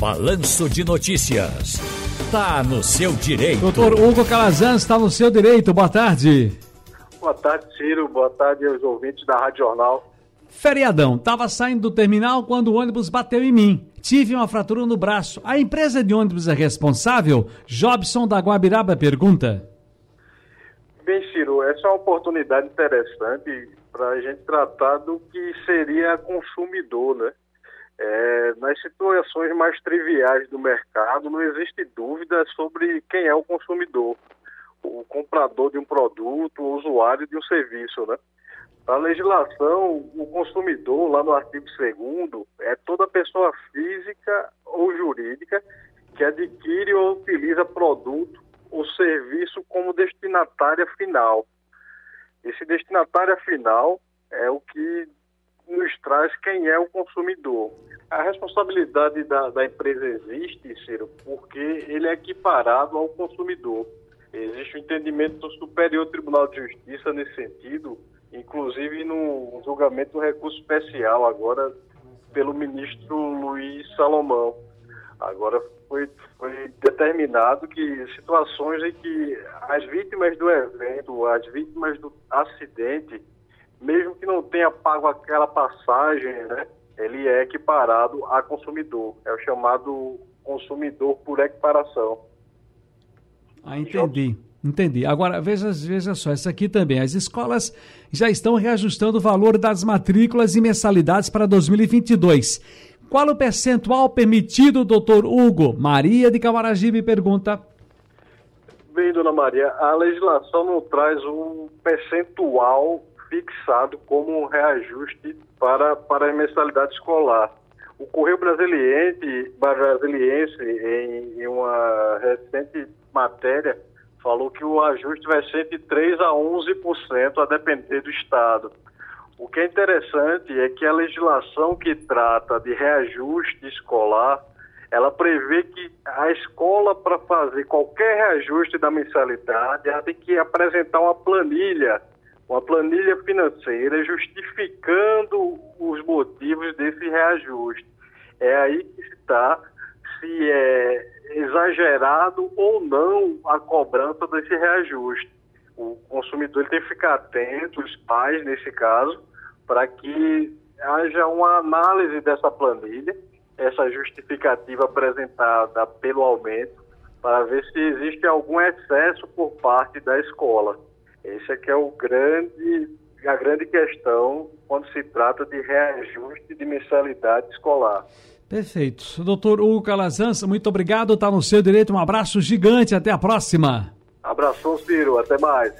Balanço de Notícias. Tá no seu direito. Doutor Hugo Calazans, está no seu direito. Boa tarde. Boa tarde, Ciro. Boa tarde aos ouvintes da Rádio Jornal. Feriadão. Tava saindo do terminal quando o ônibus bateu em mim. Tive uma fratura no braço. A empresa de ônibus é responsável? Jobson da Guabiraba pergunta. Bem, Ciro, essa é uma oportunidade interessante para a gente tratar do que seria consumidor, né? Situações mais triviais do mercado, não existe dúvida sobre quem é o consumidor, o comprador de um produto, o usuário de um serviço, né? A legislação, o consumidor, lá no artigo 2 é toda pessoa física ou jurídica que adquire ou utiliza produto ou serviço como destinatária final. Esse destinatária final é o que nos traz quem é o consumidor. A responsabilidade da, da empresa existe, Ciro, porque ele é equiparado ao consumidor. Existe um entendimento do Superior Tribunal de Justiça nesse sentido, inclusive no julgamento do recurso especial, agora pelo ministro Luiz Salomão. Agora foi, foi determinado que situações em que as vítimas do evento, as vítimas do acidente, mesmo que não tenha pago aquela passagem, né, ele é equiparado a consumidor. É o chamado consumidor por equiparação. Ah, entendi. Entendi. Agora, veja, veja só, essa aqui também. As escolas já estão reajustando o valor das matrículas e mensalidades para 2022. Qual o percentual permitido, doutor Hugo? Maria de Camaragibe pergunta. Bem, dona Maria, a legislação não traz um percentual fixado como reajuste para, para a mensalidade escolar. O Correio Brasiliense, Brasiliense em, em uma recente matéria, falou que o ajuste vai ser de 3 a 11%, a depender do Estado. O que é interessante é que a legislação que trata de reajuste escolar, ela prevê que a escola, para fazer qualquer reajuste da mensalidade, ela tem que apresentar uma planilha uma planilha financeira justificando os motivos desse reajuste. É aí que está se é exagerado ou não a cobrança desse reajuste. O consumidor tem que ficar atento, os pais nesse caso, para que haja uma análise dessa planilha, essa justificativa apresentada pelo aumento, para ver se existe algum excesso por parte da escola. Esse é que é o grande, a grande questão quando se trata de reajuste de mensalidade escolar. Perfeito. Doutor Hugo Calazans, muito obrigado. Está no seu direito. Um abraço gigante. Até a próxima. Abração, Ciro. Até mais.